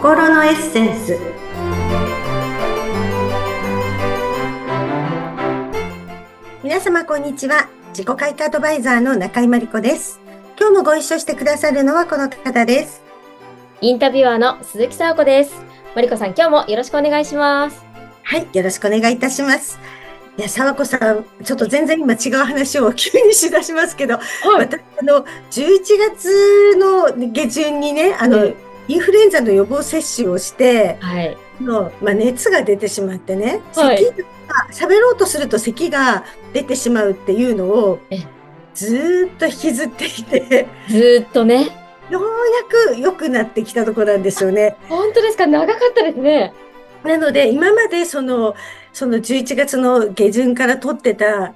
心のエッセンス。皆様こんにちは。自己開花アドバイザーの中井真理子です。今日もご一緒してくださるのはこの方です。インタビュアーの鈴木沙子です。真理子さん今日もよろしくお願いします。はいよろしくお願いいたします。いや、沢子さん、ちょっと全然今違う話を急にしだしますけど、はい、私、あの、11月の下旬にね、あの、うんインフルエンザの予防接種をして、はい、のまあ、熱が出てしまってね、はい、咳が喋ろうとすると咳が出てしまうっていうのをずっと引きずっていて。ずっとね。ようやく良くなってきたところなんですよね。本当ですか？長かったですね。なので今までそのその11月の下旬から撮ってた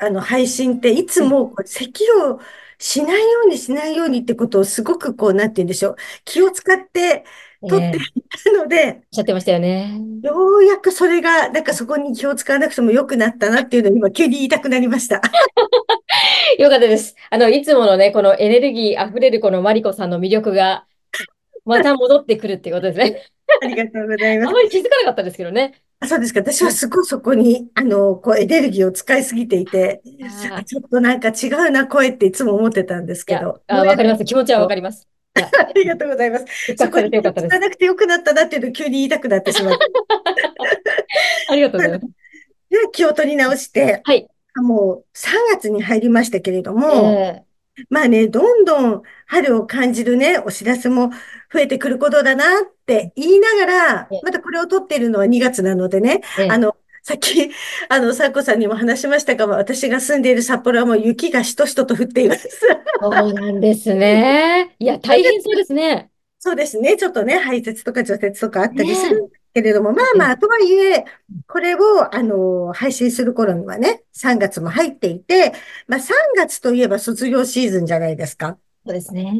あの配信っていつも咳をしないようにしないようにってことをすごくこう、なんて言うんでしょう。気を使って撮っていたので、えー、おっしゃってましたよね。ようやくそれが、なんかそこに気を使わなくても良くなったなっていうのを今急に言いたくなりました。よかったです。あの、いつものね、このエネルギー溢れるこのマリコさんの魅力が、また戻ってくるっていうことですね。ありがとうございます。あまり気づかなかったですけどね。あそうですか。私はすごいそこに、あの、こう、エネルギーを使いすぎていて、ちょっとなんか違うな、声っていつも思ってたんですけど。あ、わかります。気持ちはわかります。ありがとうございます。そこに使わなくてよくなったなっていうのを急に言いたくなってしまって。ありがとうございます。で、気を取り直して、はい。もう3月に入りましたけれども、えー、まあね、どんどん春を感じるね、お知らせも増えてくることだなって言いながら、またこれを撮っているのは2月なのでね、あの、さっき、あの、サコさんにも話しましたが、私が住んでいる札幌はもう雪がしとしとと降っています。そうなんですね。いや、大変そうですね。そうですね。ちょっとね、排泄とか除雪とかあったりするけれども、ね、まあまあ、とはいえ、これを、あの、配信する頃にはね、3月も入っていて、まあ3月といえば卒業シーズンじゃないですか。そうですね。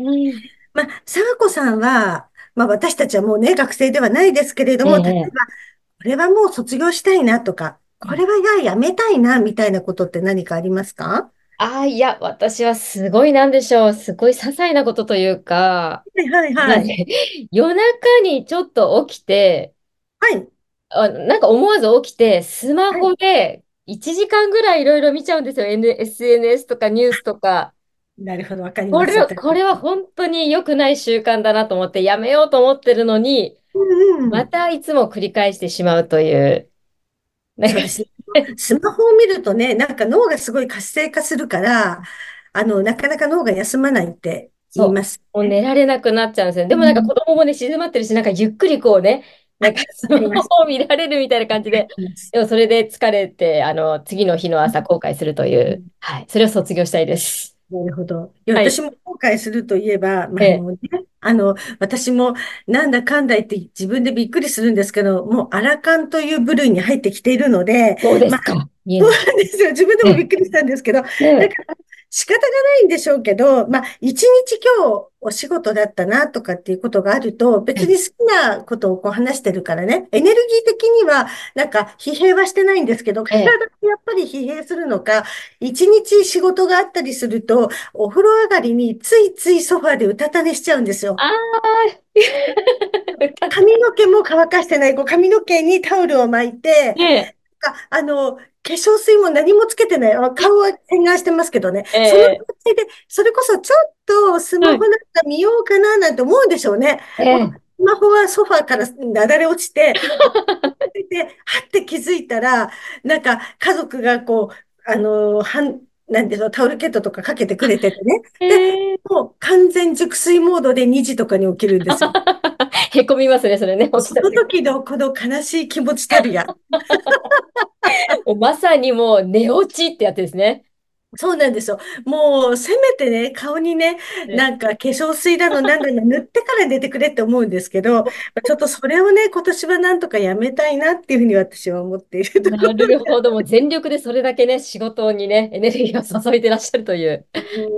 まあ、沢子さんは、まあ私たちはもうね、学生ではないですけれども、例えば、これはもう卒業したいなとか、これはや、やめたいな、みたいなことって何かありますか？ああ、いや、私はすごいなんでしょう。すごい些細なことというか、はいはいはい。夜中にちょっと起きて、はい。あ、なんか思わず起きて、スマホで1時間ぐらいいろいろ見ちゃうんですよ。N、SNS とかニュースとか。なるほど、わかります。これ、これは本当に良くない習慣だなと思ってやめようと思ってるのに、うんうん、またいつも繰り返してしまうという。そうですね。スマホを見るとね、なんか脳がすごい活性化するから、あの、なかなか脳が休まないって言います、ね、もう寝られなくなっちゃうんですよ。でもなんか子供もね、静まってるし、なんかゆっくりこうね、なんかスマホを見られるみたいな感じで、でもそれで疲れて、あの、次の日の朝後悔するという、はい、それを卒業したいです。なるほど。いや、私も後悔するといえば、まあ、もうね、あの、私もなんだかんだ言って自分でびっくりするんですけど、もうアラカンという部類に入ってきているので、そうですか。まあ、そうなんですよ。自分でもびっくりしたんですけど、だから仕方がないんでしょうけど、まあ、一日今日お仕事だったなとかっていうことがあると、別に好きなことをこう話してるからね、エネルギー的にはなんか疲弊はしてないんですけど、体ってやっぱり疲弊するのか、一日仕事があったりすると、お風呂上がりについついソファーでうたた寝しちゃうんですよ。あ髪の毛も乾かしてない、こう髪の毛にタオルを巻いて、ね、あの、化粧水も何もつけてない。顔は洗顔してますけどね。えー、その感じで、それこそちょっとスマホなんか見ようかななんて思うんでしょうね。えー、スマホはソファーからなだれ落ちて、で、はって気づいたら、なんか家族がこう、あの、はん、なんでしょう、タオルケットとかかけてくれててね。で、もう完全熟睡モードで2時とかに起きるんですよ。へこみますね、それね。その時のこの悲しい気持ちたるや。まさにもう寝落ちってやつですね。そうなんですよ。もう、せめてね、顔にね、なんか化粧水だの、なんだの塗ってから出てくれって思うんですけど、ちょっとそれをね、今年はなんとかやめたいなっていうふうに私は思っているなるほど。もう全力でそれだけね、仕事にね、エネルギーを注いでらっしゃるという。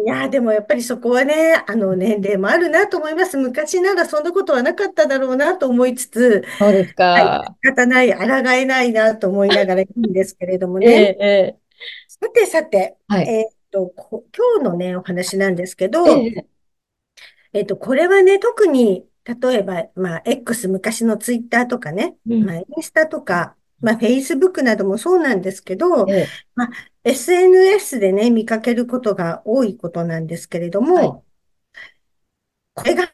いや、でもやっぱりそこはね、あの、年齢もあるなと思います。昔ならそんなことはなかっただろうなと思いつつ、そうですか。はい、仕方ない、抗えないなと思いながらいいんですけれどもね。えええさてさて、はい、えっと、今日のね、お話なんですけど、えっと、これはね、特に例えば、まあ、X 昔のツイッターとかね、うん。まあ、インスタとか、まあ、Facebook などもそうなんですけど、ええ、まあ、SNS でね、見かけることが多いことなんですけれどはい。も、これが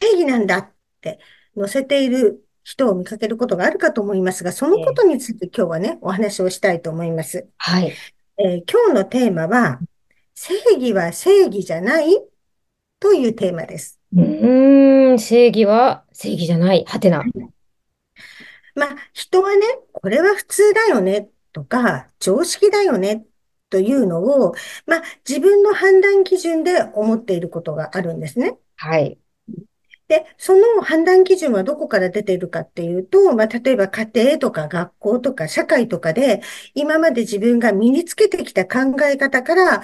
正義なんだって載せている人を見かけることがあるかと思いますが、そのええ、ことについて今日はね、お話をしたいと思います。はい。えー今日のテーマは、正義は正義じゃないというテーマです。うーん、正義は正義じゃない。はてな。まあ、人はね、これは普通だよねとか、常識だよねというのを、まあ、自分の判断基準で思っていることがあるんですね。はい。で、その判断基準はどこから出ているかっていうと、まあ、例えば家庭とか学校とか社会とかで、今まで自分が身につけてきた考え方から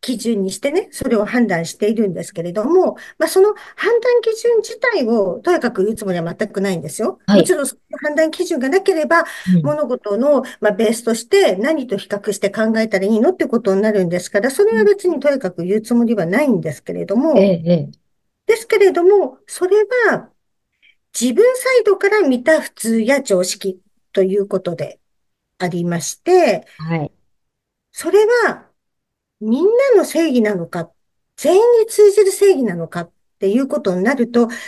基準にしてね、それを判断しているんですけれども、まあ、その判断基準自体をとやかく言うつもりは全くないんですよ。はい。もちろんその判断基準がなければ、うん。物事の、まあ、ベースとして何と比較して考えたらいいのってことになるんですから、それは別にとやかく言うつもりはないんですけれども、ええ、ええ。ですけれども、それは自分サイドから見た普通や常識ということでありまして、はい。それはみんなの正義なのか、全員に通じる正義なのかっていうことになると、必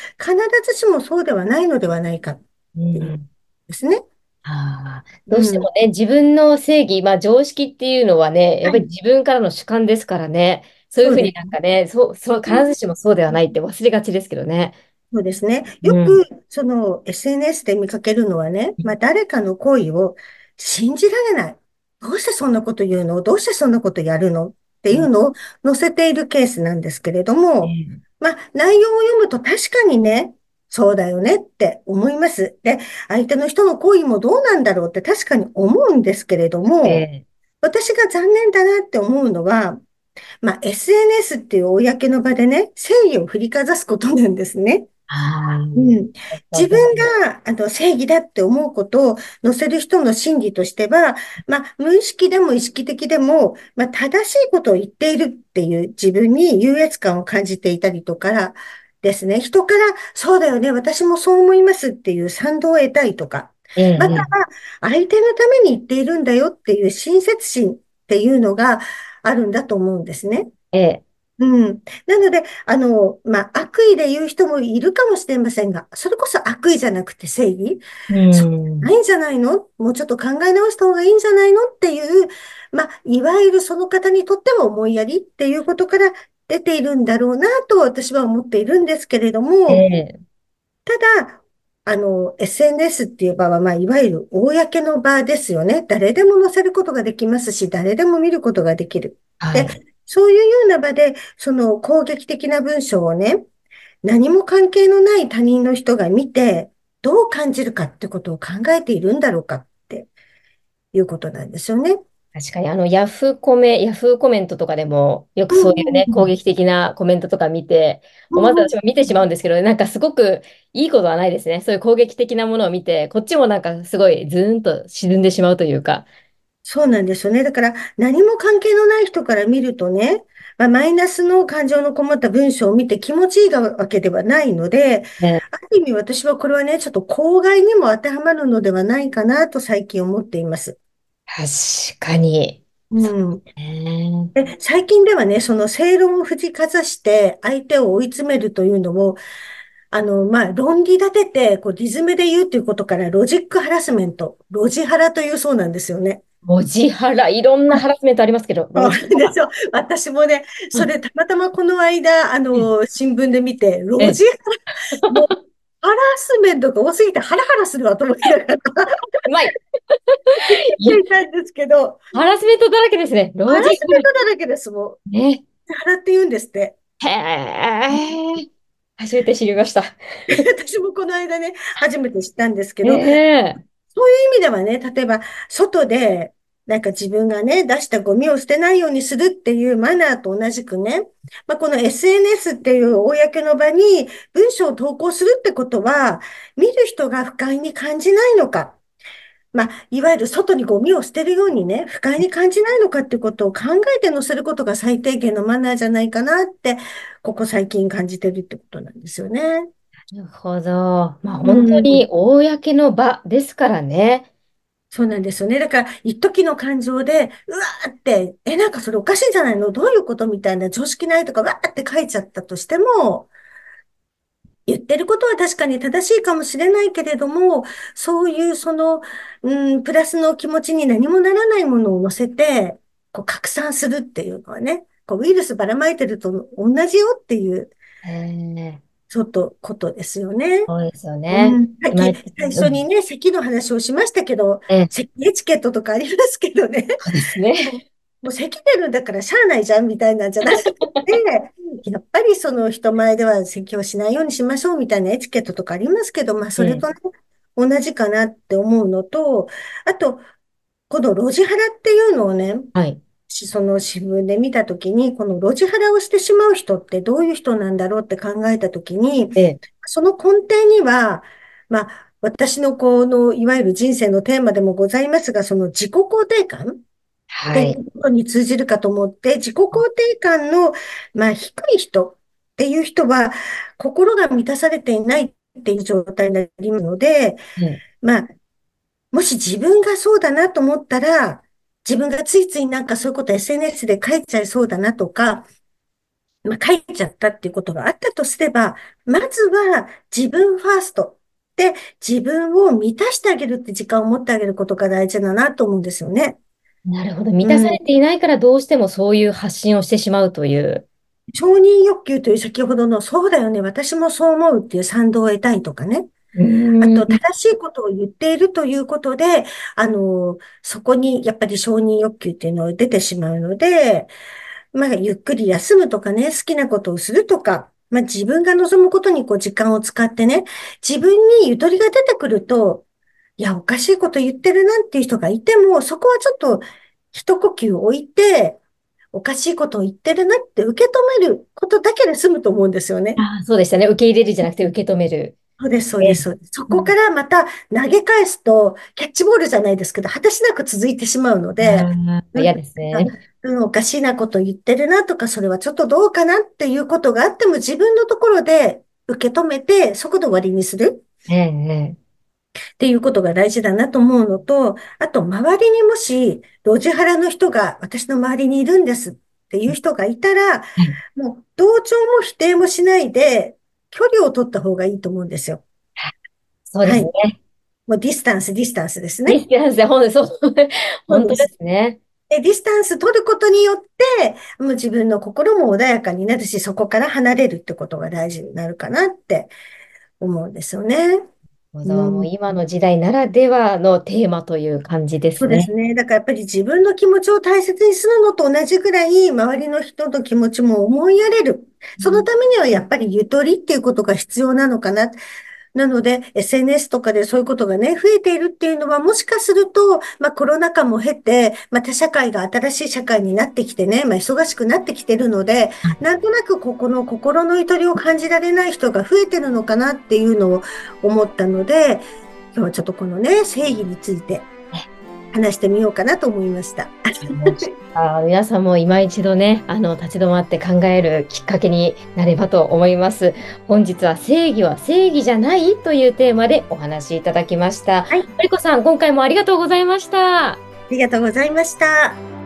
ずしもそうではないのではないかっうていうん。ですね。ああ、どうしてうん。もね、自分の正義、まあ常識っていうのはね、やっぱりはい。自分からの主観ですからね、そういうふうになんかね、そう、そう、必ずしもそうではないって忘れがちですけどね。そうですね。ようん。く、その SNS で見かけるのはね、まあ誰かの行為を信じられない。どうしてそんなこと言うの？どうしてそんなことやるの？ってうんいうのを載せているケースなんですけれども、ええまあ内容を読むと確かにね、そうだよねって思います。で、相手の人の行為もどうなんだろうって確かに思うんですけれども、ええ私が残念だなって思うのは、まあ SNS っていう公の場でね、正義を振りかざすことなんですね。ああ、うん。自分が、あの、正義だって思うことを載せる人の心理としては、まあ、無意識でも意識的でも、まあ、正しいことを言っているっていう自分に優越感を感じていたりとかですね。人から、そうだよね、私もそう思いますっていう賛同を得たいとか、えまたえ、は、相手のために言っているんだよっていう親切心っていうのがあるんだと思うんですね。ええ、うん。なので、あの、まあ、悪意で言う人もいるかもしれませんが、それこそ悪意じゃなくて正義。うそうなん、いんじゃないの？もうちょっと考え直した方がいいんじゃないの？っていう、まあ、いわゆるその方にとっても思いやりっていうことから出ているんだろうなと私は思っているんですけれどえも、え、ただ、あの、SNS っていう場は、まあ、いわゆる公の場ですよね。誰でも載せることができますし、誰でも見ることができる。で、はい。そういうような場で、その攻撃的な文章をね、何も関係のない他人の人が見て、どう感じるかってことを考えているんだろうかっていうことなんですよね。確かに、あの、ヤフコメ、ヤフーコメントとかでも、よくうんそういうね、攻うん撃的なコメントとか見て、思わずうんうん私も見てしまうんですけど、なんかすごくいいことはないですね。そういう攻撃的なものを見て、こっちもなんかすごいズーンと沈んでしまうというか。そうなんですよね。だから、何も関係のない人から見るとね、まあ、マイナスの感情のこもった文章を見て気持ちいいわけではないので、ね、ある意味私はこれはね、ちょっと公害にも当てはまるのではないかなと最近思っています。確かに。そうん。で、最近ではね、その正論を振りかざして相手を追い詰めるというのを、あの、まあ、論理立てて、こう、理詰めで言うということから、ロジックハラスメント、ロジハラというそうなんですよね。文字ハラ、いろんなハラスメントありますけど、ですよ。私もね、それたまたまこの間、あえの、新聞で見て、ロえ、ジハラ、ハラスメントが多すぎてハラハラするわと思いながらうまい。見ていたんですけど、ハラスメントだらけですね。ハラ。スメントだらけです、もう。ね。ハラって言うんですって。へえ。初めて知りました。私もこの間ね、初めて知ったんですけえど、え。そういう意味ではね、例えば、外で、なんか自分がね、出したゴミを捨てないようにするっていうマナーと同じくね、まあ、この SNS っていう公の場に文章を投稿するってことは、見る人が不快に感じないのか。まあ、いわゆる外にゴミを捨てるようにね、不快に感じないのかってことを考えて載せることが最低限のマナーじゃないかなって、ここ最近感じてるってことなんですよね。なるほど。まあ本当に公の場ですからね。そうなんですよね。だから、一時の感情で、うわーって、え、なんかそれおかしいんじゃないの？どういうことみたいな常識ないとか、わーって書いちゃったとしても、言ってることは確かに正しいかもしれないけれども、そういうその、うん、プラスの気持ちに何もならないものを乗せて、こう拡散するっていうのはね、こうウイルスばらまいてると同じよっていう、ちょっとことですよね。そうですよね。うん、最初にね、席の話をしましたけど、席エチケットとかありますけどね。そうですね。もう咳出るんだからしゃあないじゃんみたいなんじゃなくて、やっぱりその人前では咳をしないようにしましょうみたいなエチケットとかありますけど、まあそれとね、同じかなって思うのと、あと、この路地腹っていうのをね、はい。その新聞で見たときに、この路地腹をしてしまう人ってどういう人なんだろうって考えたときに、ええ、その根底には、まあ、私のこの、いわゆる人生のテーマでもございますが、その自己肯定感っていうことに通じるかと思って、自己肯定感の、まあ、低い人っていう人は、心が満たされていないっていう状態になりますので、うん、まあ、もし自分がそうだなと思ったら、自分がついついなんかそういうこと SNS で書いちゃいそうだなとか、まあ、書いちゃったっていうことがあったとすれば、まずは自分ファーストで自分を満たしてあげるって時間を持ってあげることが大事だなと思うんですよね。なるほど。満たされていないからどうしてもそういう発信をしてしまうという。承認欲求という先ほどの、そうだよね、私もそう思うっていう賛同を得たいとかね。あと、正しいことを言っているということで、あの、そこにやっぱり承認欲求っていうのが出てしまうので、まあ、ゆっくり休むとかね、好きなことをするとか、まあ、自分が望むことにこう時間を使ってね、自分にゆとりが出てくると、いや、おかしいこと言ってるなっていう人がいても、そこはちょっと一呼吸置いて、おかしいことを言ってるなって受け止めることだけで済むと思うんですよね。あそうでしたね。受け入れるじゃなくて受け止める。そうです、そうです、そうです。そこからまた投げ返すと、キャッチボールじゃないですけど、果てしなく続いてしまうので、嫌ですね。うん、おかしいなこと言ってるなとか、それはちょっとどうかなっていうことがあっても、自分のところで受け止めて、速度割りにする。ええっていうことが大事だなと思うのと、あと、周りにもし、ロジハラの人が私の周りにいるんですっていう人がいたら、もう、同調も否定もしないで、距離を取った方がいいと思うんですよ。そうですね。はい、もうディスタンス、ディスタンスですね。ディスタンスで、本当そう、本当ですね。で、ディスタンス取ることによって、もう自分の心も穏やかになるし、そこから離れるってことが大事になるかなって思うんですよね。もう今の時代ならではのテーマという感じですね。そうですね。だからやっぱり自分の気持ちを大切にするのと同じぐらい、周りの人の気持ちも思いやれる。そのためにはやっぱりゆとりっていうことが必要なのかな。なので、SNS とかでそういうことがね、増えているっていうのは、もしかすると、まあコロナ禍も経て、また社会が新しい社会になってきてね、まあ忙しくなってきてるので、なんとなくここの心のゆとりを感じられない人が増えてるのかなっていうのを思ったので、今日はちょっとこのね、正義について話してみようかなと思いました。あ皆さんも今一度ね、あの、立ち止まって考えるきっかけになればと思います。本日は正義は正義じゃないというテーマでお話しいただきました。はい。マリコさん、今回もありがとうございました。ありがとうございました。